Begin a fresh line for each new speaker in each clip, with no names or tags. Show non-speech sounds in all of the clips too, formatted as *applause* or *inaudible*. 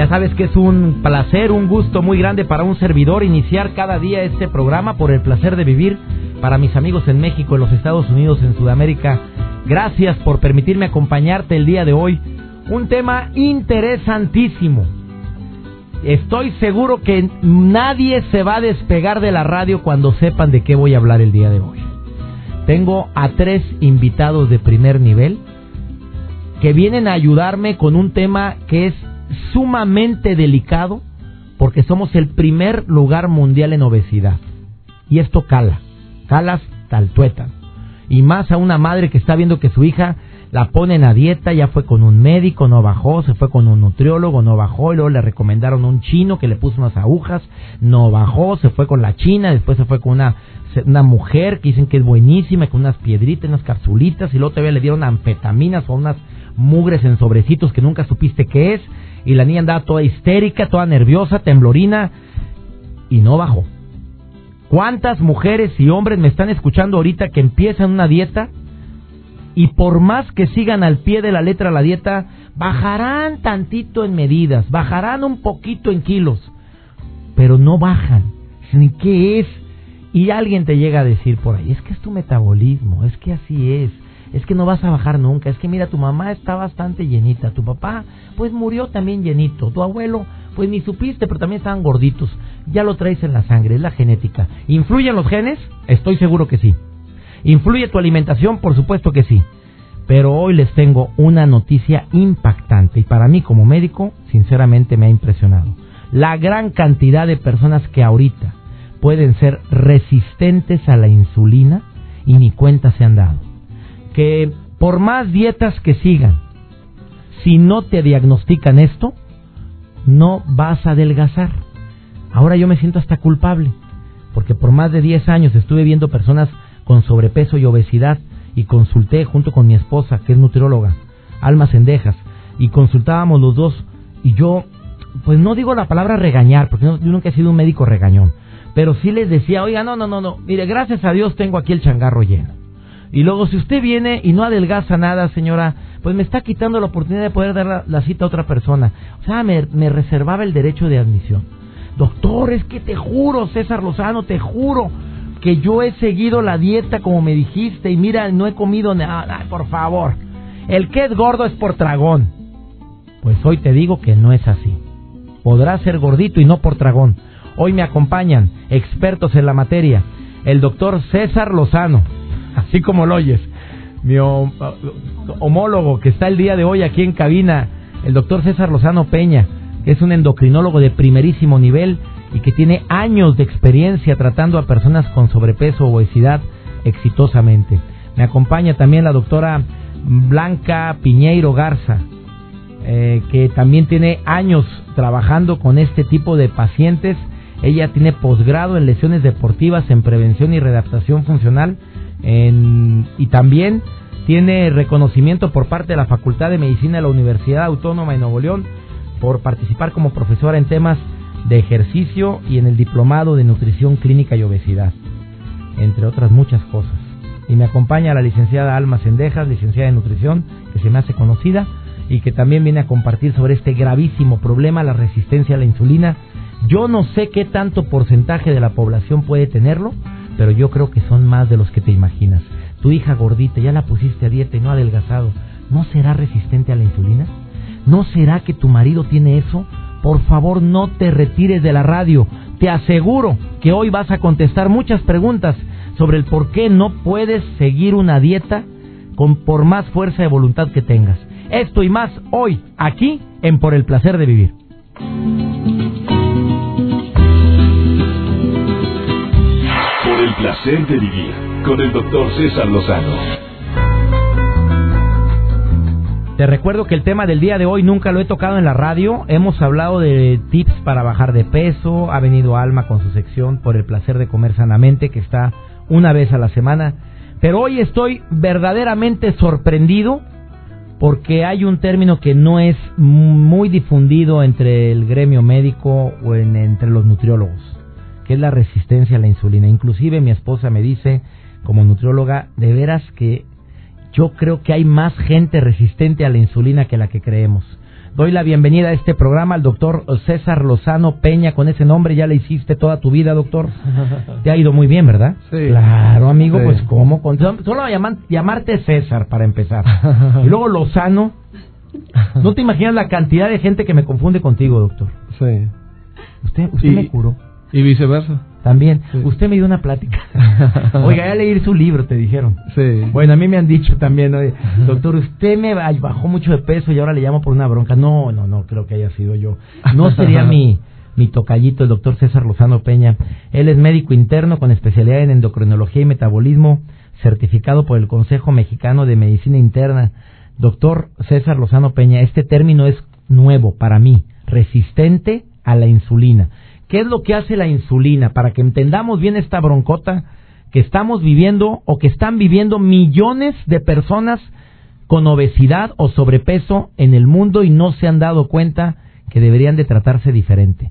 Ya sabes que es un placer, un gusto muy grande para un servidor iniciar cada día este programa por el placer de vivir para mis amigos en México, en los Estados Unidos, en Sudamérica. Gracias por permitirme acompañarte el día de hoy. Un tema interesantísimo. Estoy seguro que nadie se va a despegar de la radio cuando sepan de qué voy a hablar el día de hoy. Tengo a tres invitados de primer nivel que vienen a ayudarme con un tema que es sumamente delicado porque somos el primer lugar mundial en obesidad. Y esto cala, calas tal tuétano. Y más a una madre que está viendo que su hija la ponen a dieta, ya fue con un médico, no bajó, se fue con un nutriólogo, no bajó, y luego le recomendaron un chino que le puso unas agujas, no bajó, se fue con la china, después se fue con una, una mujer que dicen que es buenísima, con unas piedritas, unas capsulitas, y luego todavía le dieron anfetaminas o unas mugres en sobrecitos que nunca supiste qué es, y la niña andaba toda histérica, toda nerviosa, temblorina y no bajó. ¿Cuántas mujeres y hombres me están escuchando ahorita que empiezan una dieta y por más que sigan al pie de la letra la dieta, bajarán tantito en medidas, bajarán un poquito en kilos, pero no bajan? ¿Ni qué es? Y alguien te llega a decir por ahí, es que es tu metabolismo, es que así es es que no vas a bajar nunca, es que mira, tu mamá está bastante llenita, tu papá pues murió también llenito, tu abuelo pues ni supiste, pero también estaban gorditos, ya lo traes en la sangre, es la genética. ¿Influyen los genes? Estoy seguro que sí. ¿Influye tu alimentación? Por supuesto que sí. Pero hoy les tengo una noticia impactante y para mí como médico, sinceramente me ha impresionado. La gran cantidad de personas que ahorita pueden ser resistentes a la insulina y ni cuenta se han dado que por más dietas que sigan, si no te diagnostican esto, no vas a adelgazar. Ahora yo me siento hasta culpable, porque por más de 10 años estuve viendo personas con sobrepeso y obesidad y consulté junto con mi esposa, que es nutrióloga, Alma Cendejas, y consultábamos los dos y yo, pues no digo la palabra regañar, porque yo nunca he sido un médico regañón, pero sí les decía, oiga, no, no, no, no, mire, gracias a Dios tengo aquí el changarro lleno. Y luego, si usted viene y no adelgaza nada, señora, pues me está quitando la oportunidad de poder dar la, cita a otra persona. O sea, me, me, reservaba el derecho de admisión. Doctor, es que te juro, César Lozano, te juro que yo he seguido la dieta como me dijiste y mira, no he comido nada. por favor, el que es gordo es por tragón. Pues hoy te digo que no es así. Podrá ser gordito y no por tragón. Hoy me acompañan expertos en la materia. El doctor César Lozano así como lo oyes. Mi homólogo que está el día de hoy aquí en cabina, el doctor César Lozano Peña, que es un endocrinólogo de primerísimo nivel y que tiene años de experiencia tratando a personas con sobrepeso o obesidad exitosamente. Me acompaña también la doctora Blanca Piñeiro Garza, eh, que también tiene años trabajando con este tipo de pacientes. Ella tiene posgrado en lesiones deportivas en prevención y readaptación funcional y también tiene reconocimiento por parte de la Facultad de Medicina de la Universidad Autónoma de Nuevo León por participar como profesora en temas de ejercicio y en el diplomado de nutrición clínica y obesidad, entre otras muchas cosas. Y me acompaña la licenciada Alma Sendejas, licenciada en nutrición, que se me hace conocida y que también viene a compartir sobre este gravísimo problema, la resistencia a la insulina. Yo no sé qué tanto porcentaje de la población puede tenerlo, pero yo creo que son más de los que te imaginas. Tu hija gordita, ya la pusiste a dieta y no adelgazado, ¿no será resistente a la insulina? ¿No será que tu marido tiene eso? Por favor, no te retires de la radio. Te aseguro que hoy vas a contestar muchas preguntas sobre el por qué no puedes seguir una dieta con por más fuerza de voluntad que tengas. Esto y más hoy, aquí en Por el placer de vivir.
Placer de vivir con el doctor César Lozano.
Te recuerdo que el tema del día de hoy nunca lo he tocado en la radio. Hemos hablado de tips para bajar de peso. Ha venido Alma con su sección por el placer de comer sanamente, que está una vez a la semana. Pero hoy estoy verdaderamente sorprendido porque hay un término que no es muy difundido entre el gremio médico o entre los nutriólogos, que es la resistencia a la insulina. Inclusive mi esposa me dice, como nutrióloga, de veras que yo creo que hay más gente resistente a la insulina que la que creemos. Doy la bienvenida a este programa al doctor César Lozano Peña, con ese nombre ya le hiciste toda tu vida, doctor. *laughs* Te ha ido muy bien, ¿verdad?
Sí.
Claro, amigo, pues ¿cómo? Solo llaman, llamarte César para empezar. *laughs* Y luego Lozano. No te imaginas la cantidad de gente que me confunde contigo, doctor.
Sí.
Usted, usted me curó.
Y viceversa.
También. Usted me dio una plática. *laughs* Oiga, ya leí su libro, te dijeron.
Sí.
Bueno, a mí me han dicho también, oye, doctor, usted me bajó mucho de peso y ahora le llamo por una bronca. No, no, no, creo que haya sido yo. No sería mi, *laughs* mi tocallito, el doctor César Lozano Peña. Él es médico interno con especialidad en endocrinología y metabolismo, certificado por el Consejo Mexicano de Medicina Interna. Doctor César Lozano Peña, este término es nuevo para mí, resistente a la insulina. ¿Qué es lo que hace la insulina? Para que entendamos bien esta broncota que estamos viviendo o que están viviendo millones de personas con obesidad o sobrepeso en el mundo y no se han dado cuenta que deberían de tratarse diferente.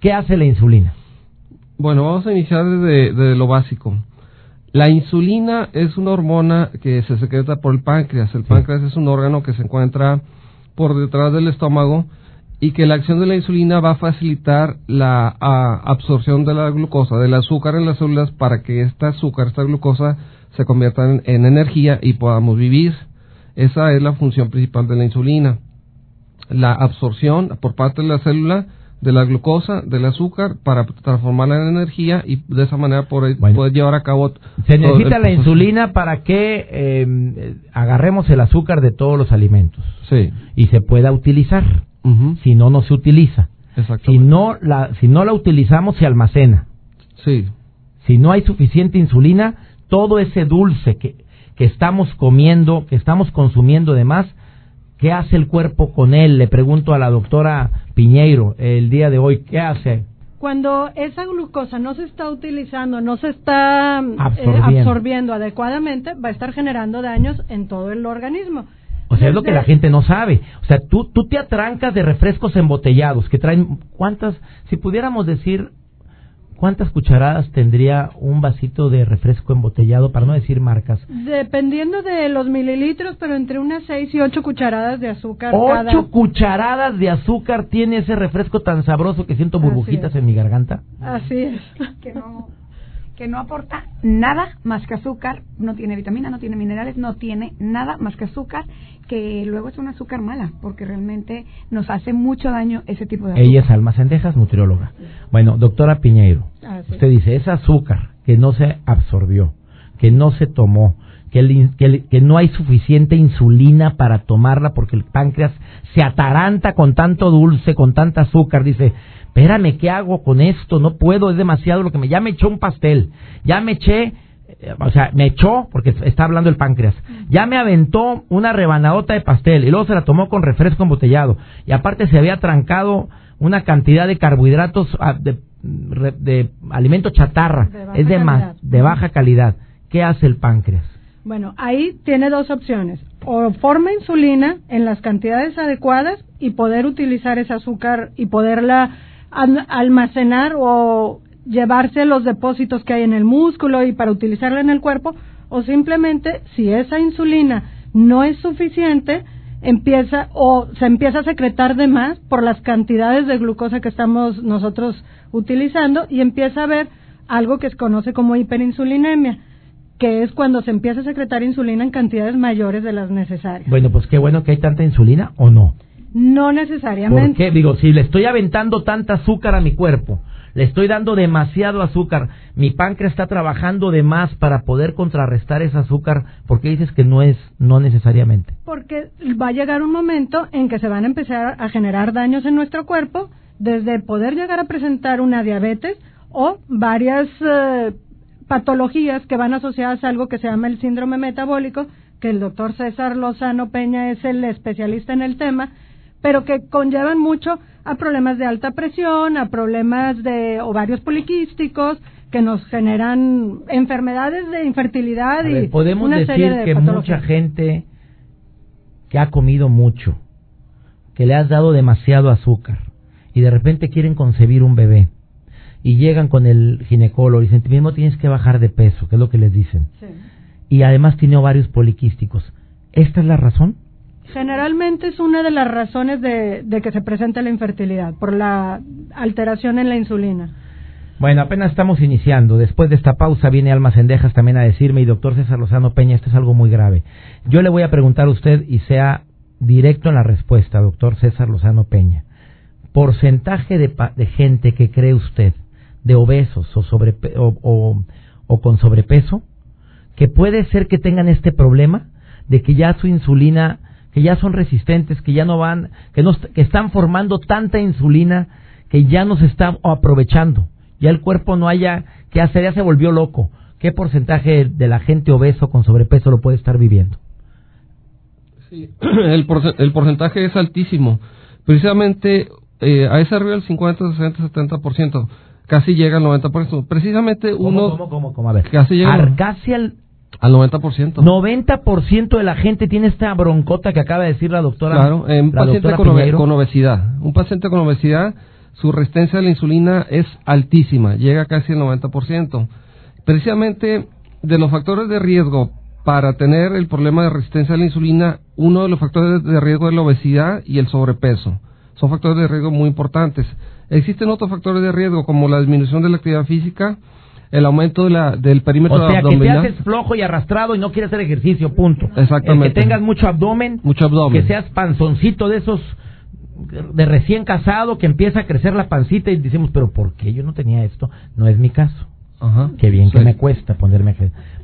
¿Qué hace la insulina?
Bueno, vamos a iniciar desde, desde lo básico. La insulina es una hormona que se secreta por el páncreas. El páncreas es un órgano que se encuentra por detrás del estómago y que la acción de la insulina va a facilitar la absorción de la glucosa, del azúcar en las células para que esta azúcar, esta glucosa se convierta en, en, energía y podamos vivir. Esa es la función principal de la insulina. La absorción por parte de la célula de la glucosa, del azúcar, para transformarla en energía y de esa manera poder,
Bueno.
poder llevar a cabo...
Se necesita
el
la insulina para que eh, agarremos el azúcar de todos los alimentos
Sí.
y se pueda utilizar. Si no, no se utiliza. Si no la, si no la utilizamos, se almacena.
Sí.
Si no hay suficiente insulina, todo ese dulce que, que estamos comiendo, que estamos consumiendo de más, ¿qué hace el cuerpo con él? Le pregunto a la doctora Piñeiro el día de hoy, ¿qué hace?
Cuando esa glucosa no se está utilizando, no se está eh,
absorbiendo
adecuadamente, va a estar generando daños en todo el organismo.
O sea, es lo que la gente no sabe. O sea, tú, tú te atrancas de refrescos embotellados que traen, ¿cuántas, si pudiéramos decir, cuántas cucharadas tendría un vasito de refresco embotellado, para no decir marcas?
Dependiendo de los mililitros, pero entre unas 6 y 8 cucharadas de azúcar
Ocho
cada.
cucharadas de azúcar tiene ese refresco tan sabroso que siento burbujitas en mi garganta.
Así es.
que no que no aporta nada más que azúcar, no tiene vitamina, no tiene minerales, no tiene nada más que azúcar, que luego es un azúcar mala, porque realmente nos hace mucho daño ese tipo de azúcar.
Ella es Alma Sendejas, nutrióloga. Bueno, doctora Piñeiro,
Así.
usted dice, es azúcar que no se absorbió, que no se tomó, que, el que, el- que no hay suficiente insulina para tomarla porque el páncreas se ataranta con tanto dulce, con tanta azúcar. Dice, espérame, ¿qué hago con esto? No puedo, es demasiado lo que me... Ya me echó un pastel, ya me eché... eh, O sea, me echó, porque está hablando el páncreas, ya me aventó una rebanadota de pastel y luego se la tomó con refresco embotellado. Y aparte se había trancado una cantidad de carbohidratos, ah, de, alimento chatarra,
De
es de,
calidad.
de baja calidad. ¿Qué hace el páncreas?
Bueno, ahí tiene dos opciones. O forma insulina en las cantidades adecuadas y poder utilizar ese azúcar y poderla al- almacenar o llevarse los depósitos que hay en el músculo y para utilizarla en el cuerpo. O simplemente, si esa insulina no es suficiente, empieza o se empieza a secretar de más por las cantidades de glucosa que estamos nosotros utilizando y empieza a haber algo que se conoce como hiperinsulinemia que es cuando se empieza a secretar insulina en cantidades mayores de las necesarias.
Bueno, pues qué bueno que hay tanta insulina o no.
No
¿Por
necesariamente.
qué? Digo, si le estoy aventando tanta azúcar a mi cuerpo, le estoy dando demasiado azúcar, mi páncreas está trabajando de más para poder contrarrestar ese azúcar, ¿por qué dices que no es, no necesariamente?
Porque va a llegar un momento en que se van a empezar a generar daños en nuestro cuerpo, desde poder llegar a presentar una diabetes o varias eh, patologías que van asociadas a algo que se llama el síndrome metabólico, que el doctor César Lozano Peña es el especialista en el tema, pero que conllevan mucho a problemas de alta presión, a problemas de ovarios poliquísticos, que nos generan enfermedades de infertilidad y
podemos
una
decir
serie de
que mucha gente que ha comido mucho, que le has dado demasiado azúcar y de repente quieren concebir un bebé y llegan con el ginecólogo y dicen, mismo tienes que bajar de peso, que es lo que les dicen.
Sí.
Y además tiene ovarios poliquísticos. ¿Esta es la razón?
Generalmente es una de las razones de, que se presente la infertilidad, por la alteración en la insulina.
Bueno, apenas estamos iniciando. Después de esta pausa viene Alma Cendejas también a decirme, y doctor César Lozano Peña, esto es algo muy grave. Yo le voy a preguntar a usted y sea directo en la respuesta, doctor César Lozano Peña. Porcentaje de, de gente que cree usted, de obesos o- o con sobrepeso, que puede ser que tengan este problema de que ya su insulina, que ya son resistentes, que ya no van, que, no, que están formando tanta insulina que ya no se está aprovechando, ya el cuerpo no haya que hacer, ya se volvió loco. ¿Qué porcentaje de la gente obeso con sobrepeso lo puede estar viviendo?
Sí, *clears throat* el, porce- el porcentaje es altísimo. Precisamente eh, a ese arriba del 50, 60, 70%. Casi llega al 90%. Precisamente uno
¿Cómo, cómo, cómo? A ver,
Casi llega-
Ar- casi al
al 90%.
90% de la gente tiene esta broncota que acaba de decir la doctora.
Claro, en un paciente con, con obesidad. Un paciente con obesidad, su resistencia a la insulina es altísima, llega casi al 90%. Precisamente de los factores de riesgo para tener el problema de resistencia a la insulina, uno de los factores de riesgo es la obesidad y el sobrepeso. Son factores de riesgo muy importantes. Existen otros factores de riesgo como la disminución de la actividad física, el aumento de la, del perímetro
O sea, que te
abdominal,
haces flojo y arrastrado y no quieres hacer ejercicio, punto.
Exactamente.
El que tengas mucho abdomen,
mucho abdomen.
que seas panzoncito de esos de recién casado, que empieza a crecer la pancita y decimos, pero ¿por qué yo no tenía esto? No es mi caso.
Ajá.
Qué bien que me cuesta ponerme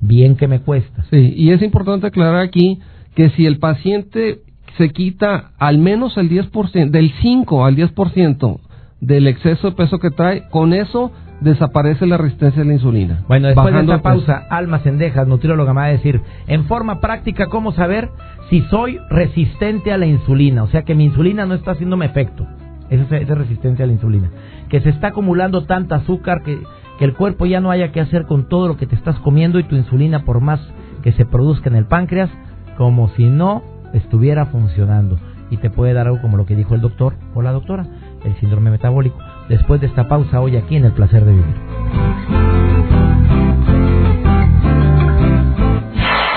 Bien que me cuesta.
Sí, y es importante aclarar aquí que si el paciente se quita al menos el 10%, del 5 al 10% del exceso de peso que trae, con eso desaparece la resistencia a la insulina.
Bueno, después de esta pausa, Alma Cendejas, nutrióloga, me va a decir, en forma práctica, ¿cómo saber si soy resistente a la insulina? O sea, que mi insulina no está haciéndome efecto. Esa es, esa es resistencia a la insulina. Que se está acumulando tanta azúcar que, que el cuerpo ya no haya que hacer con todo lo que te estás comiendo y tu insulina, por más que se produzca en el páncreas, como si no estuviera funcionando. Y te puede dar algo como lo que dijo el doctor o la doctora, el síndrome metabólico. Después de esta pausa, hoy aquí en El Placer de Vivir.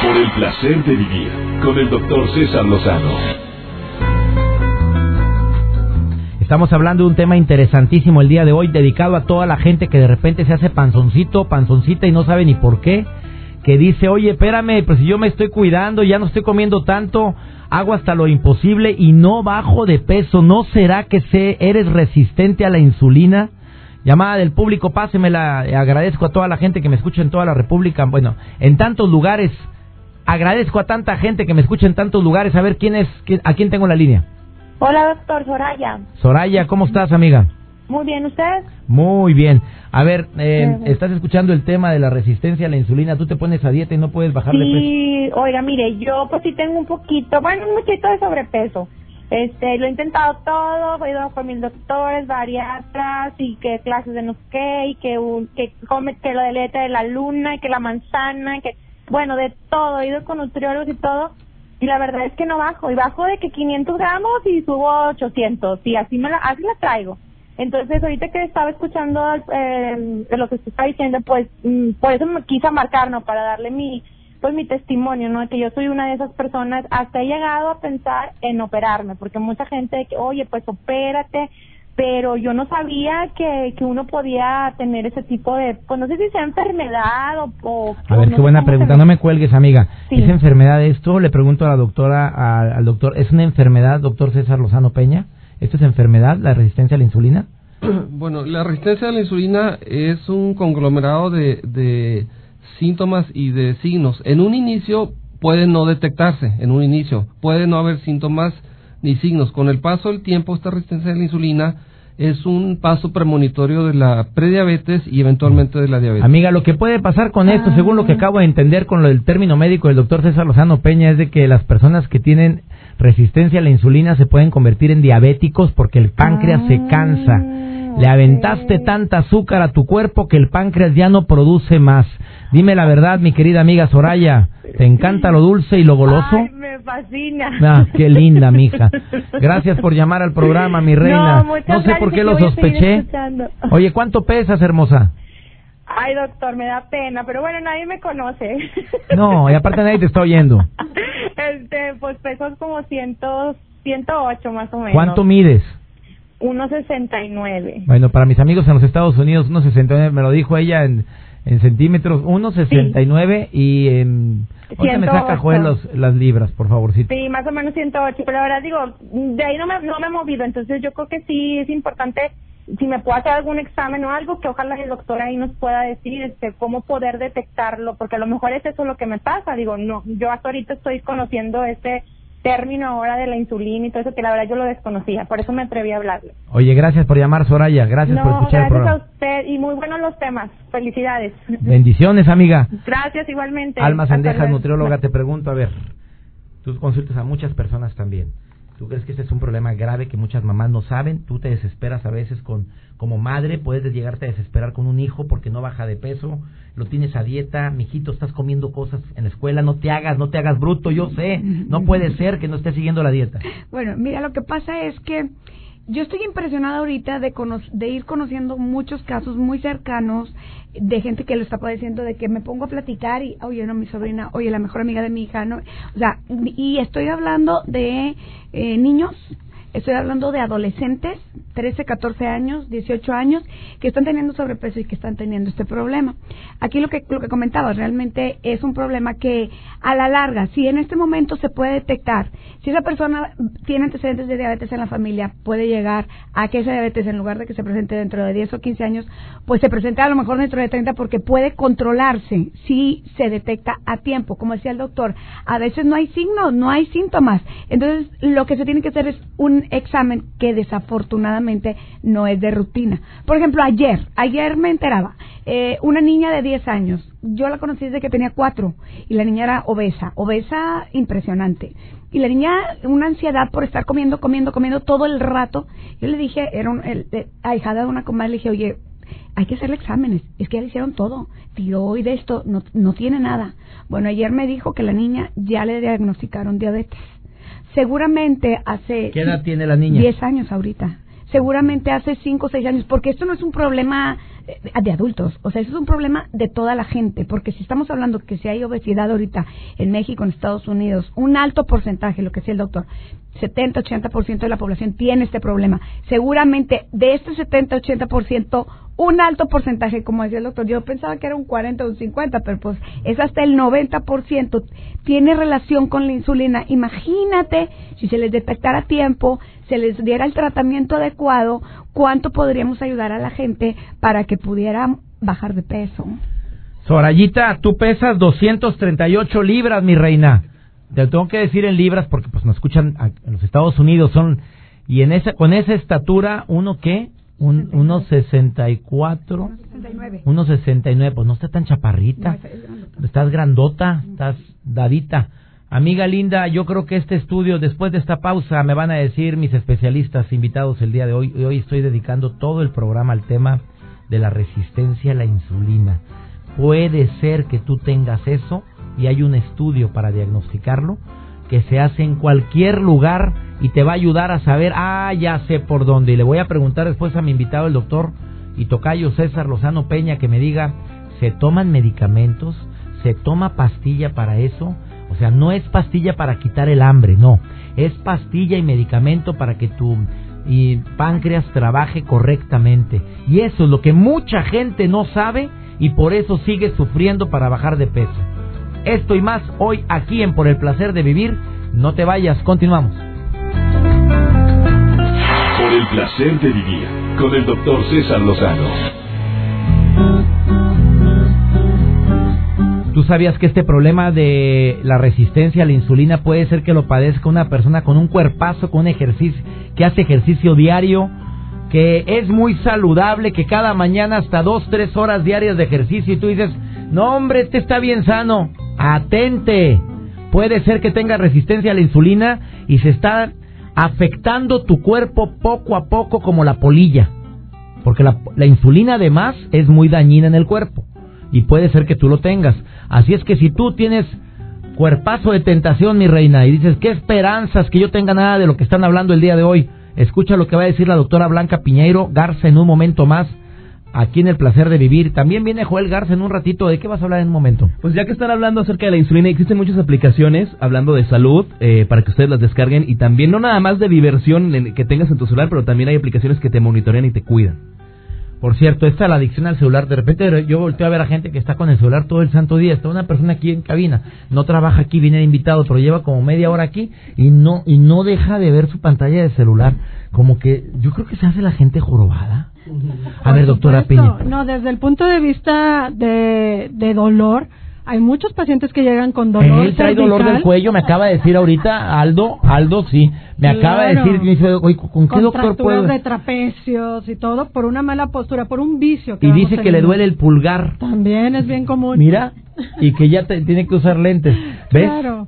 Por el placer de vivir con el doctor César Lozano.
Estamos hablando de un tema interesantísimo el día de hoy, dedicado a toda la gente que de repente se hace panzoncito, panzoncita y no sabe ni por qué. Que dice, oye, espérame, pues si yo me estoy cuidando, ya no estoy comiendo tanto, hago hasta lo imposible y no bajo de peso. ¿No será que sé, eres resistente a la insulina? Llamada del público, pásemela. Eh, Agradezco a toda la gente que me escucha en toda la República. Bueno, en tantos lugares. Agradezco a tanta gente que me escucha en tantos lugares. A ver quién es, a quién tengo en la línea.
Hola, doctor Soraya.
Soraya, ¿cómo estás, amiga?
Muy bien, ¿usted?
Muy bien. A ver, eh, estás escuchando el tema de la resistencia a la insulina. Tú te pones a dieta y no puedes bajar de peso.
Sí, oiga, mire, yo pues sí tengo un poquito, bueno, un muchito de sobrepeso. Este, lo he intentado todo, he ido con mil doctores, bariatras y que clases de no sé qué, y que, un, que come que lo de letra de la luna, y que la manzana, y que, bueno, de todo, he ido con nutriólogos y todo, y la verdad es que no bajo, y bajo de que 500 gramos y subo 800, y así me la, así la traigo. Entonces, ahorita que estaba escuchando eh, lo que usted está diciendo, pues mm, por eso me quise marcar, ¿no? Para darle mi pues mi testimonio, ¿no? Que yo soy una de esas personas, hasta he llegado a pensar en operarme, porque mucha gente, de que, oye, pues opérate, pero yo no sabía que, que uno podía tener ese tipo de, pues no sé si sea enfermedad o... o
A ver,
no
qué buena pregunta. No me cuelgues, amiga.
Sí.
¿Es enfermedad esto? Le pregunto a la doctora, a- al doctor. ¿Es una enfermedad, doctor César Lozano Peña? ¿Esto es enfermedad, la resistencia a la insulina? *clears throat*
Bueno, la resistencia a la insulina es un conglomerado de, de síntomas y de signos. En un inicio puede no detectarse, en un inicio puede no haber síntomas ni signos. Con el paso del tiempo, esta resistencia a la insulina es un paso premonitorio de la prediabetes y eventualmente de la diabetes.
Amiga, lo que puede pasar con esto, según lo que acabo de entender con lo del término médico del doctor César Lozano Peña, es de que las personas que tienen resistencia a la insulina se pueden convertir en diabéticos porque el páncreas se cansa. Le aventaste tanta azúcar a tu cuerpo que el páncreas ya no produce más. Dime la verdad, mi querida amiga Soraya, ¿te encanta lo dulce y lo goloso?
Ay, me fascina.
Ah, qué linda, mija. *laughs* Gracias por llamar al programa, mi reina.
No, muchas
sé por qué lo sospeché. *laughs* Oye, ¿cuánto pesas, hermosa?
Ay, doctor, me da pena, pero bueno, nadie me conoce.
No, y aparte nadie te está oyendo. *laughs*
Este, pues pesos como ciento, 108 más o menos.
¿Cuánto mides?
1.69.
Bueno, para mis amigos en los Estados Unidos, 1.69, me lo dijo ella en, en centímetros, 1.69 y en... Ahorita me saca
108.
Joel los, las libras, por favorcito.
Sí, más o menos 108, pero verdad digo, de ahí no me, no me he movido, entonces yo creo que sí es importante, si me puedo hacer algún examen o algo, que ojalá el doctor ahí nos pueda decir este cómo poder detectarlo, porque a lo mejor es eso lo que me pasa, digo, no, yo hasta ahorita estoy conociendo este término ahora de la insulina y todo eso, que la verdad yo lo desconocía, por eso me atreví a hablarle.
Oye, gracias por llamar, Soraya. Gracias por escuchar el
gracias a
programa.
usted y muy buenos los temas, felicidades.
Bendiciones, amiga.
Gracias igualmente.
Alma
luego.
nutrióloga, te pregunto, a ver, tú consultas a muchas personas también. ¿Tú crees que este es un problema grave que muchas mamás no saben? Tú te desesperas a veces con como madre, puedes llegarte a desesperar con un hijo porque no baja de peso, lo tienes a dieta, mijito, estás comiendo cosas en la escuela, no te hagas, no te hagas bruto, yo sé, no puede ser que no estés siguiendo la dieta.
Bueno, mira, lo que pasa es que yo estoy impresionada ahorita de, de ir conociendo muchos casos muy cercanos de gente que lo está padeciendo, de que me pongo a platicar y, oye, no, mi sobrina, oye, la mejor amiga de mi hija, no, o sea, y estoy hablando de eh, niños, estoy hablando de adolescentes, 13, 14 años, 18 años, que están teniendo sobrepeso y que están teniendo este problema. Aquí lo que, lo que comentaba, realmente es un problema que a la larga, si en este momento se puede detectar, si esa persona tiene antecedentes de diabetes en la familia, puede llegar a que esa diabetes, en lugar de que se presente dentro de 10 o 15 años, pues se presente a lo mejor dentro de 30 porque puede controlarse si se detecta a tiempo. Como decía el doctor, a veces no hay signos, no hay síntomas. Entonces, lo que se tiene que hacer es examen que desafortunadamente no es de rutina. Por ejemplo, ayer, ayer me enteraba, eh, una niña de 10 años, yo la conocí desde que tenía 4 y la niña era obesa, obesa impresionante. Y la niña, una ansiedad por estar comiendo, comiendo, comiendo todo el rato. Yo le dije, era un, el- ahijada de una comadre, le dije, oye, hay que hacerle exámenes. Es que ya le hicieron todo. Tiroides, esto, no, no tiene nada. Bueno, ayer me dijo que la niña ya le diagnosticaron diabetes. Seguramente hace...
¿Qué edad tiene la niña?
10 años ahorita. Seguramente hace 5 o 6 años, porque esto no es un problema de adultos, o sea, eso es un problema de toda la gente, porque si estamos hablando que si hay obesidad ahorita en México, en Estados Unidos, un alto porcentaje, lo que decía el doctor, 70-80% de la población tiene este problema. Seguramente de este 70-80%, un alto porcentaje, como decía el doctor, yo pensaba que era un 40 o un 50, pero pues es hasta el 90%, tiene relación con la insulina. Imagínate si se les detectara a tiempo, se les diera el tratamiento adecuado, cuánto podríamos ayudar a la gente para que pudiera bajar de peso.
Sorayita, tú pesas 238 libras, mi reina. Te lo tengo que decir en libras porque pues nos escuchan a- en los Estados Unidos son y en esa con esa estatura uno qué? Un, unos 64,
69.
unos 69, pues no está tan chaparrita. Estás grandota, estás dadita. Amiga linda, yo creo que este estudio, después de esta pausa, me van a decir mis especialistas invitados el día de hoy. Hoy estoy dedicando todo el programa al tema de la resistencia a la insulina. Puede ser que tú tengas eso y hay un estudio para diagnosticarlo que se hace en cualquier lugar y te va a ayudar a saber, ah, ya sé por dónde. Y le voy a preguntar después a mi invitado, el doctor y tocayo César Lozano Peña, que me diga, ¿se toman medicamentos? ¿Se toma pastilla para eso? Sea, no es pastilla para quitar el hambre, no. Es pastilla y medicamento para que tu y páncreas trabaje correctamente. Y eso es lo que mucha gente no sabe y por eso sigue sufriendo para bajar de peso. Esto y más hoy aquí en Por el Placer de Vivir. No te vayas, continuamos.
Por el placer de vivir con el doctor César Lozano.
¿Tú sabías que este problema de la resistencia a la insulina puede ser que lo padezca una persona con un cuerpazo, con un ejercicio, que hace ejercicio diario, que es muy saludable, que cada mañana hasta dos, tres horas diarias de ejercicio y tú dices, no hombre, este está bien sano, atente. Puede ser que tenga resistencia a la insulina y se está afectando tu cuerpo poco a poco como la polilla. Porque la, la insulina además es muy dañina en el cuerpo y puede ser que tú lo tengas. Así es que si tú tienes cuerpazo de tentación, mi reina, y dices, ¿qué esperanzas que yo tenga nada de lo que están hablando el día de hoy? Escucha lo que va a decir la doctora Blanca Piñeiro Garza en un momento más aquí en el placer de vivir. También viene Joel Garza en un ratito. ¿De qué vas a hablar en un momento?
Pues ya que están hablando acerca de la insulina, existen muchas aplicaciones hablando de salud eh, para que ustedes las descarguen y también no nada más de diversión que tengas en tu celular, pero también hay aplicaciones que te monitorean y te cuidan.
Por cierto, esta la adicción al celular. De repente yo volteo a ver a gente que está con el celular todo el santo día. Está una persona aquí en cabina, no trabaja aquí, viene de invitado, pero lleva como media hora aquí y no y no deja de ver su pantalla de celular. Como que yo creo que se hace la gente jorobada. A ver, doctora Piña.
No, desde el punto de vista de, de dolor, hay muchos pacientes que llegan con dolor.
Él trae dolor del cuello, me acaba de decir ahorita Aldo, Aldo, sí, me acaba de decir, me dice, oye, ¿con qué doctor puedo?
de trapecios y todo por una mala postura, por un vicio.
Que y dice que le duele el pulgar.
También es bien común.
Mira, y que ya tiene que usar lentes. ¿Ves? Claro.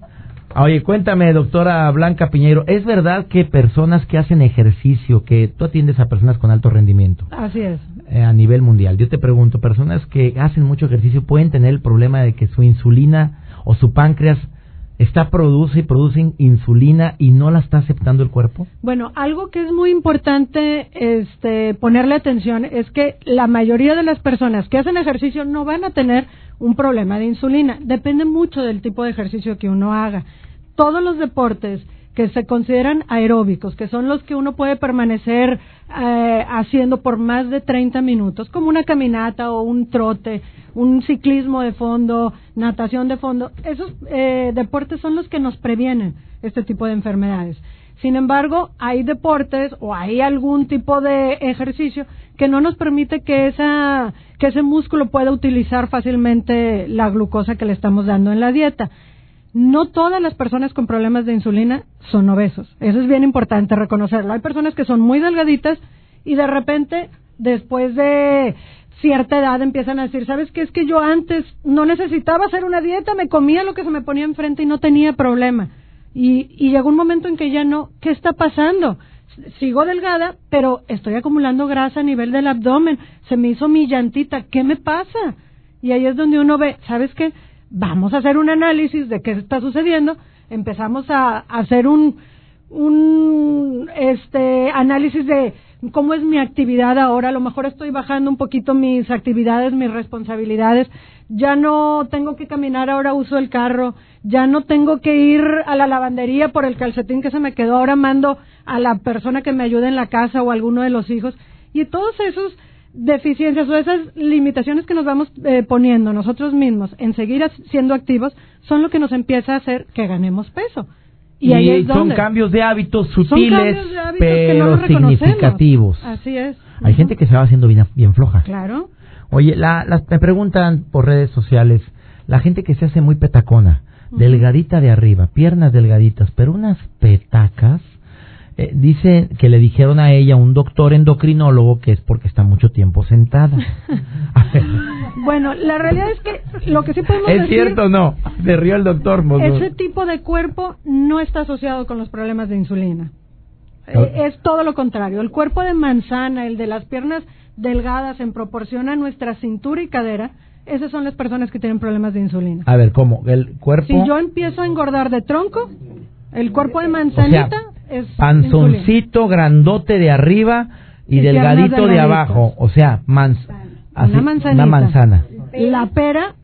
Oye, cuéntame, doctora Blanca Piñeiro, ¿es verdad que personas que hacen ejercicio, que tú atiendes a personas con alto rendimiento?
Así es.
Eh, a nivel mundial. Yo te pregunto, personas que hacen mucho ejercicio pueden tener el problema de que su insulina o su páncreas está produce y produce insulina y no la está aceptando el cuerpo?
Bueno, algo que es muy importante este, ponerle atención es que la mayoría de las personas que hacen ejercicio no van a tener un problema de insulina. Depende mucho del tipo de ejercicio que uno haga. Todos los deportes que se consideran aeróbicos, que son los que uno puede permanecer eh, haciendo por más de 30 minutos, como una caminata o un trote, un ciclismo de fondo, natación de fondo. Esos eh, deportes son los que nos previenen este tipo de enfermedades. Sin embargo, hay deportes o hay algún tipo de ejercicio que no nos permite que, esa, que ese músculo pueda utilizar fácilmente la glucosa que le estamos dando en la dieta no todas las personas con problemas de insulina son obesos. Eso es bien importante reconocerlo. Hay personas que son muy delgaditas y de repente, después de cierta edad, empiezan a decir, ¿sabes qué? Es que yo antes no necesitaba hacer una dieta, me comía lo que se me ponía enfrente y no tenía problema. Y, y llegó un momento en que ya no, ¿qué está pasando? Sigo delgada, pero estoy acumulando grasa a nivel del abdomen, se me hizo mi llantita, ¿qué me pasa? Y ahí es donde uno ve, ¿sabes qué? Vamos a hacer un análisis de qué está sucediendo, empezamos a, hacer un, un este análisis de cómo es mi actividad ahora, a lo mejor estoy bajando un poquito mis actividades, mis responsabilidades, ya no tengo que caminar, ahora uso el carro, ya no tengo que ir a la lavandería por el calcetín que se me quedó, ahora mando a la persona que me ayude en la casa o a alguno de los hijos. Y todos esos deficiencias o esas limitaciones que nos vamos eh, poniendo nosotros mismos en seguir siendo activos son lo que nos empieza a hacer que ganemos peso.
Y, ahí son cambios de hábitos sutiles, pero significativos.
Así es.
Hay gente que se va haciendo bien, bien floja.
Claro.
Oye, la, me preguntan por redes sociales, la gente que se hace muy petacona, delgadita de arriba, piernas delgaditas, pero unas petacas eh, dice que le dijeron a ella, un doctor endocrinólogo, que es porque está mucho tiempo sentada. *laughs*
bueno, la realidad es que lo que sí podemos
¿Es cierto o no? Se rió el doctor.
Ese tipo de cuerpo no está asociado con los problemas de insulina. Eh, es todo lo contrario. El cuerpo de manzana, el de las piernas delgadas en proporción a nuestra cintura y cadera, esas son las personas que tienen problemas de insulina.
A ver, ¿cómo? ¿El cuerpo?
Si yo empiezo a engordar de tronco, el cuerpo de manzanita es
panzoncito grandote de arriba y, delgadito de abajo, o sea, mans
una,
manzana.
La pera.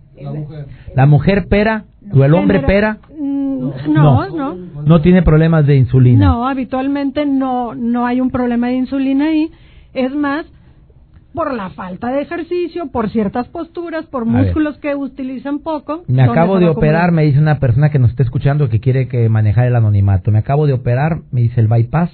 La mujer pera o el hombre pera.
Mm, no, no,
no. tiene problemas de insulina.
No, habitualmente no, no hay un problema de insulina ahí. Es más, por la falta de ejercicio, por ciertas posturas, por músculos que utilizan poco.
Me acabo de operar, me dice una persona que nos está escuchando que quiere que manejar el anonimato. Me acabo de operar, me dice el bypass.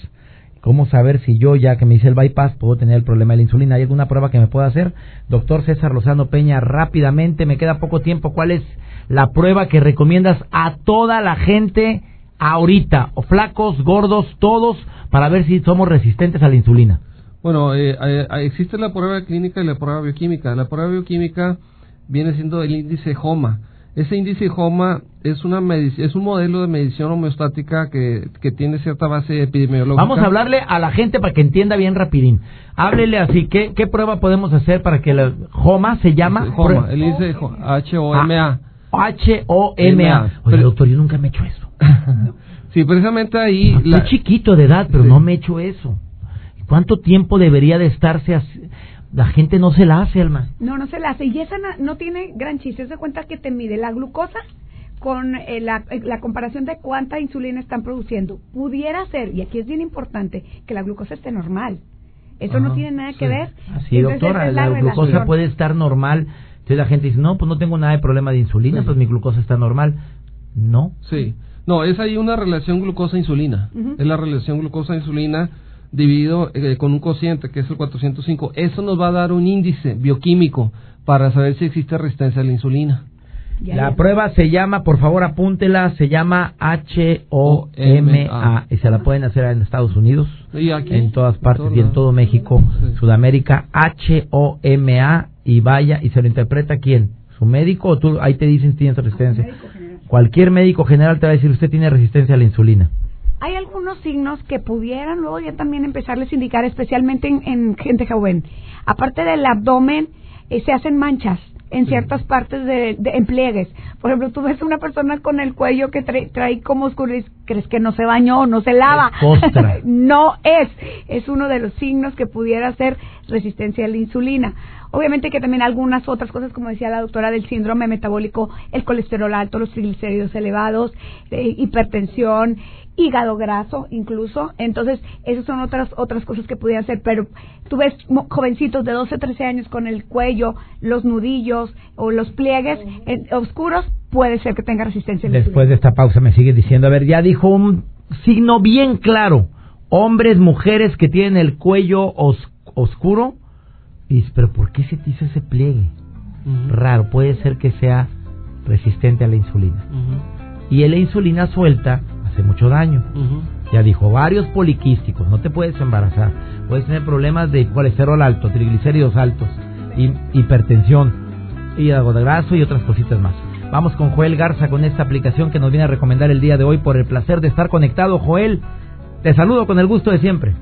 ¿Cómo saber si yo ya que me hice el bypass puedo tener el problema de la insulina? ¿Hay alguna prueba que me pueda hacer? Doctor César Lozano Peña, rápidamente, me queda poco tiempo. ¿Cuál es la prueba que recomiendas a toda la gente ahorita? O flacos, gordos, todos, para ver si somos resistentes a la insulina.
Bueno, eh, eh, existe la prueba clínica y la prueba bioquímica. La prueba bioquímica viene siendo el índice HOMA. Ese índice HOMA es una es un modelo de medición homeostática que, que tiene cierta base epidemiológica.
Vamos a hablarle a la gente para que entienda bien rapidín. Háblele así, ¿qué, qué prueba podemos hacer para que la HOMA se llama?
HOMA, el índice H-O-M-A.
H-O-M-A. Oye, doctor, yo nunca me he hecho eso. *laughs*
sí, precisamente ahí...
Estoy chiquito de edad, pero no me he hecho eso. ¿Cuánto tiempo debería de estarse así? La gente no se la hace, Alma.
No, no se la hace. Y esa no, tiene gran chiste. Se cuenta que te mide la glucosa con eh, la, eh, la, comparación de cuánta insulina están produciendo. Pudiera ser, y aquí es bien importante, que la glucosa esté normal. Eso no tiene nada que ver.
Así, doctora, la, glucosa puede estar normal. Entonces la gente dice, no, pues no tengo nada de problema de insulina, pues mi glucosa está normal. No.
Sí. No, es ahí una relación glucosa-insulina. Es la relación glucosa-insulina dividido eh, con un cociente que es el 405. Eso nos va a dar un índice bioquímico para saber si existe resistencia a la insulina.
la prueba se llama, por favor apúntela, se llama H-O-M-A y se la pueden hacer en Estados Unidos, en todas partes y en todo México, Sudamérica, H-O-M-A y vaya y se lo interpreta quién, su médico o tú, ahí te dicen si tienes resistencia. Cualquier médico general te va a decir usted tiene resistencia a la insulina
hay algunos signos que pudieran luego ya también empezarles a indicar, especialmente en, gente joven. Aparte del abdomen, eh, se hacen manchas en ciertas partes de, de, en pliegues. Por ejemplo, tú ves una persona con el cuello que trae, como oscuro y crees que no se bañó, no se lava. *laughs* no es. Es uno de los signos que pudiera ser resistencia a la insulina. Obviamente que también algunas otras cosas, como decía la doctora, del síndrome metabólico, el colesterol alto, los triglicéridos elevados, eh, hipertensión, hígado graso incluso. Entonces, esas son otras otras cosas que pudieran ser. Pero tú ves jovencitos de 12, 13 años con el cuello, los nudillos o los pliegues oscuros, puede ser que tenga resistencia.
Después de esta pausa me sigue diciendo, a ver, ya dijo un signo bien claro. Hombres, mujeres que tienen el cuello oscuro y dices, pero ¿por qué se te hizo ese pliegue? Raro, puede ser que sea resistente a la insulina. Y la insulina suelta hace mucho daño. Ya dijo, varios poliquísticos, no te puedes embarazar. Puedes tener problemas de colesterol alto, triglicéridos altos, hipertensión, hígado graso y otras cositas más. Vamos con Joel Garza con esta aplicación que nos viene a recomendar el día de hoy por el placer de estar conectado. Joel, te saludo con el gusto de siempre.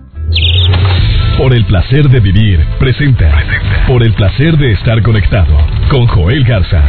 Por el placer de vivir, presenta. Por el placer de estar conectado con Joel Garza.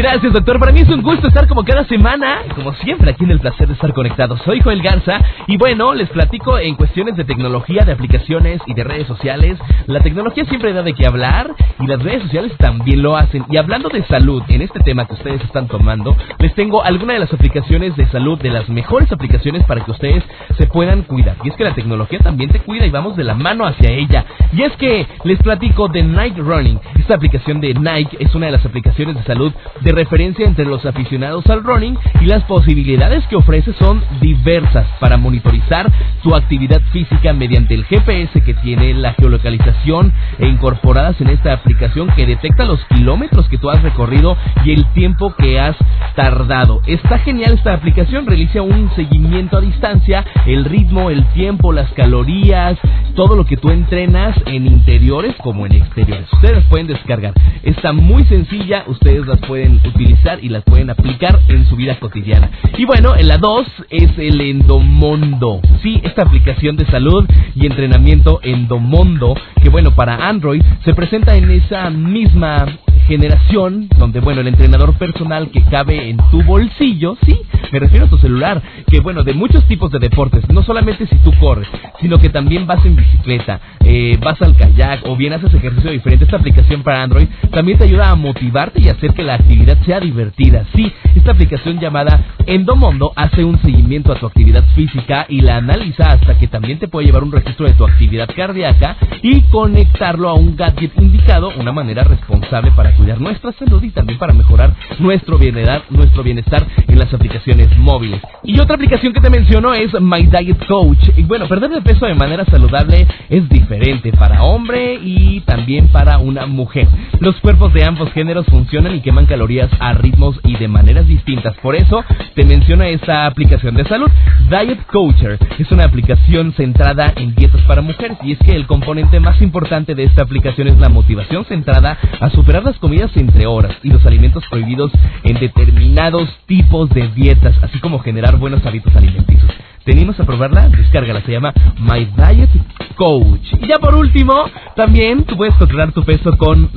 Gracias, doctor. Para mí es un gusto estar como cada semana, como siempre, aquí en el placer de estar conectado. Soy Joel Garza y bueno, les platico en cuestiones de tecnología, de aplicaciones y de redes sociales. La tecnología siempre da de qué hablar y las redes sociales también lo hacen. Y hablando de salud, en este tema que ustedes están tomando, les tengo algunas de las aplicaciones de salud, de las mejores aplicaciones para que ustedes se puedan cuidar. Y es que la tecnología también te cuida y vamos de la mano hacia ella. Y es que les platico de Nike Running. Esta aplicación de Nike es una de las aplicaciones de salud de referencia entre los aficionados al running y las posibilidades que ofrece son diversas para monitorizar tu actividad física mediante el GPS que tiene la geolocalización e incorporadas en esta aplicación que detecta los kilómetros que tú has recorrido y el tiempo que has tardado. Está genial esta aplicación, realiza un seguimiento a distancia, el ritmo, el tiempo, las calorías, todo lo que tú entrenas en interiores como en exteriores. Ustedes pueden descargar. Está muy sencilla, ustedes las pueden utilizar y las pueden aplicar en su vida cotidiana. Y bueno, en la 2 es el Endomondo. Sí, esta aplicación de salud y entrenamiento Endomondo, que bueno, para Android se presenta en esa misma generación donde bueno el entrenador personal que cabe en tu bolsillo sí me refiero a tu celular que bueno de muchos tipos de deportes no solamente si tú corres sino que también vas en bicicleta eh, vas al kayak o bien haces ejercicio diferente esta aplicación para Android también te ayuda a motivarte y hacer que la actividad sea divertida sí esta aplicación llamada Endomondo hace un seguimiento a tu actividad física y la analiza hasta que también te puede llevar un registro de tu actividad cardíaca y conectarlo a un gadget indicado una manera responsable para cuidar nuestra salud y también para mejorar nuestro bienestar, nuestro bienestar en las aplicaciones móviles. Y otra aplicación que te menciono es My Diet Coach. Y bueno, perder de peso de manera saludable es diferente para hombre y también para una mujer. Los cuerpos de ambos géneros funcionan y queman calorías a ritmos y de maneras distintas. Por eso te menciono esta aplicación de salud. Diet Coacher es una aplicación centrada en dietas para mujeres y es que el componente más importante de esta aplicación es la motivación centrada a superar las comidas entre horas y los alimentos prohibidos en determinados tipos de dietas, así como generar buenos hábitos alimenticios. Tenemos a probarla, descárgala, se llama My Diet Coach. Y ya por último, también tú puedes controlar tu peso con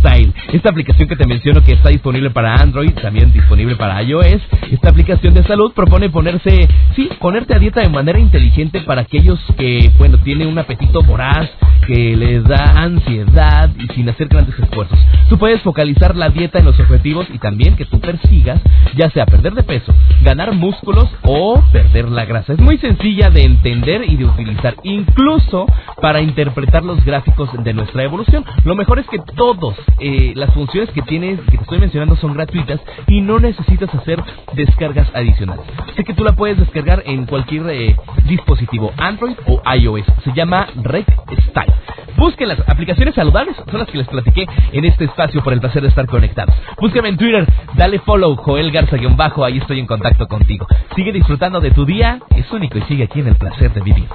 Style. Esta aplicación que te menciono que está disponible para Android, también disponible para iOS. Esta aplicación de salud propone ponerse, sí, ponerte a dieta de manera inteligente para aquellos que, bueno, tienen un apetito voraz, que les da ansiedad y sin hacer grandes esfuerzos. Tú puedes focalizar la dieta en los objetivos y también que tú persigas, ya sea perder de peso, ganar músculos o perder la grasa. Es muy sencilla de entender y de utilizar, incluso para interpretar los gráficos de nuestra evolución. Lo mejor es que todas eh, las funciones que tienes, que te estoy mencionando, son gratuitas y no necesitas hacer descargas adicionales. Sé que tú la puedes descargar en cualquier eh, dispositivo, Android o iOS. Se llama Rec Style. Busquen las aplicaciones saludables, son las que les platiqué en este espacio por el placer de estar conectados. Búsqueme en Twitter, dale follow, Joel Garza-bajo, ahí estoy en contacto contigo. Sigue disfrutando de tu día, es único y sigue aquí en el placer de vivir.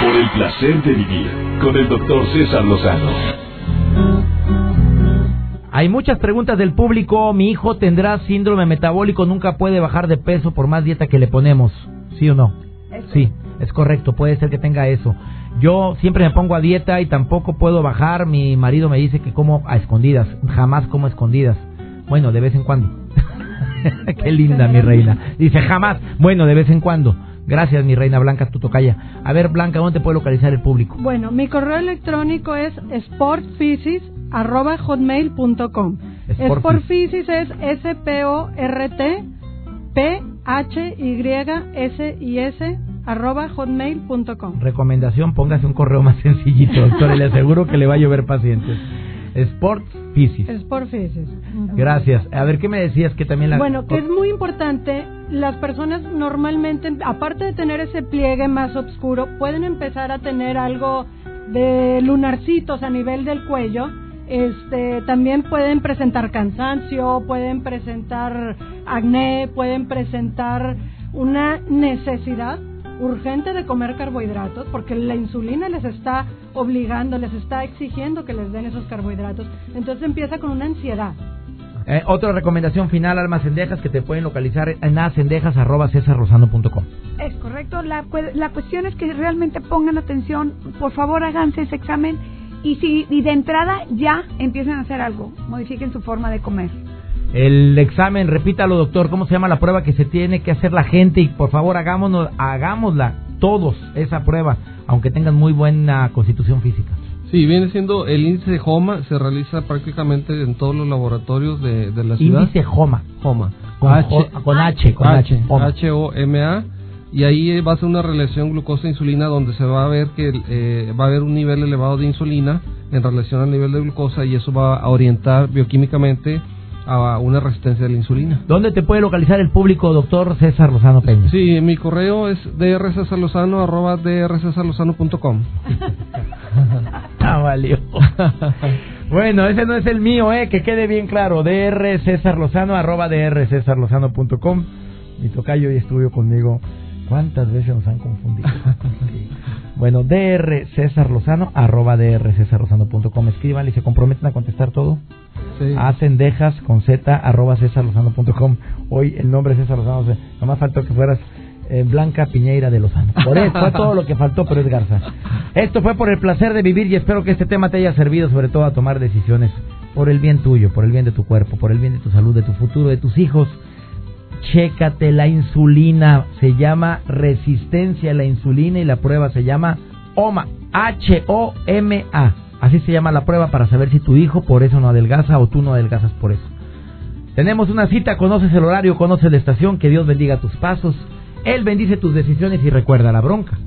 Por el placer de vivir, con el doctor César Lozano.
Hay muchas preguntas del público. Mi hijo tendrá síndrome metabólico, nunca puede bajar de peso por más dieta que le ponemos. ¿Sí o no? Sí, es correcto, puede ser que tenga eso. Yo siempre me pongo a dieta y tampoco puedo bajar. Mi marido me dice que como a escondidas. Jamás como a escondidas. Bueno, de vez en cuando. *laughs* Qué linda mi reina. Dice jamás. Bueno, de vez en cuando. Gracias, mi reina Blanca Tutocaya. A ver, Blanca, ¿dónde te puede localizar el público?
Bueno, mi correo electrónico es sportphysis.hotmail.com. Sportphysis es S-P-O-R-T P-H-Y-S-I-S arroba hotmail.com.
Recomendación, póngase un correo más *laughs* sencillito, doctor, le aseguro que le va a llover pacientes. Sport Physis.
Sport Physis.
Gracias. A ver, ¿qué me decías que también la...
Bueno, que es muy importante, las personas normalmente, aparte de tener ese pliegue más oscuro, pueden empezar a tener algo de lunarcitos a nivel del cuello, este, también pueden presentar cansancio, pueden presentar acné, pueden presentar una necesidad urgente de comer carbohidratos porque la insulina les está obligando, les está exigiendo que les den esos carbohidratos. Entonces empieza con una ansiedad.
Eh, otra recomendación final, Almas Cendejas, que te pueden localizar en acendejas.com.
Es correcto. La, la cuestión es que realmente pongan atención. Por favor, háganse ese examen. Y, si, y de entrada ya empiecen a hacer algo. Modifiquen su forma de comer.
El examen, repítalo doctor, ¿cómo se llama la prueba que se tiene que hacer la gente? Y por favor hagámonos, hagámosla todos esa prueba, aunque tengan muy buena constitución física.
Sí, viene siendo el índice HOMA, se realiza prácticamente en todos los laboratorios de, la ciudad.
Índice HOMA.
HOMA.
Con H, con H, con H.
H-O-M-A. Y ahí va a ser una relación glucosa-insulina donde se va a ver que eh, va a haber un nivel elevado de insulina en relación al nivel de glucosa y eso va a orientar bioquímicamente a una resistencia a la insulina.
¿Dónde te puede localizar el público, doctor César Lozano Peña?
Sí, mi correo es drcesarlozano arroba drcesarlozano.com. *laughs*
ah, valió. *laughs* bueno, ese no es el mío, eh, que quede bien claro, drcesarlozano arroba drcesarlozano.com. Mi tocayo y estuvo conmigo. ¿Cuántas veces nos han confundido? *laughs* Bueno, Dr. César Lozano, arroba drcesarlozano.com. Escriban y se comprometen a contestar todo. Sí. Hacen dejas con z arroba cesarlozano.com. Hoy el nombre es César Lozano. Nomás faltó que fueras eh, Blanca Piñeira de Lozano. Por eso fue todo lo que faltó, pero es Garza. Esto fue por el placer de vivir y espero que este tema te haya servido sobre todo a tomar decisiones por el bien tuyo, por el bien de tu cuerpo, por el bien de tu salud, de tu futuro, de tus hijos chécate la insulina, se llama resistencia a la insulina y la prueba se llama OMA, H-O-M-A. Así se llama la prueba para saber si tu hijo por eso no adelgaza o tú no adelgazas por eso. Tenemos una cita, conoces el horario, conoces la estación, que Dios bendiga tus pasos, Él bendice tus decisiones y recuerda la bronca,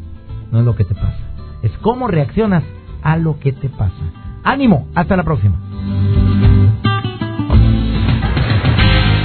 no es lo que te pasa, es cómo reaccionas a lo que te pasa. Ánimo, hasta la próxima.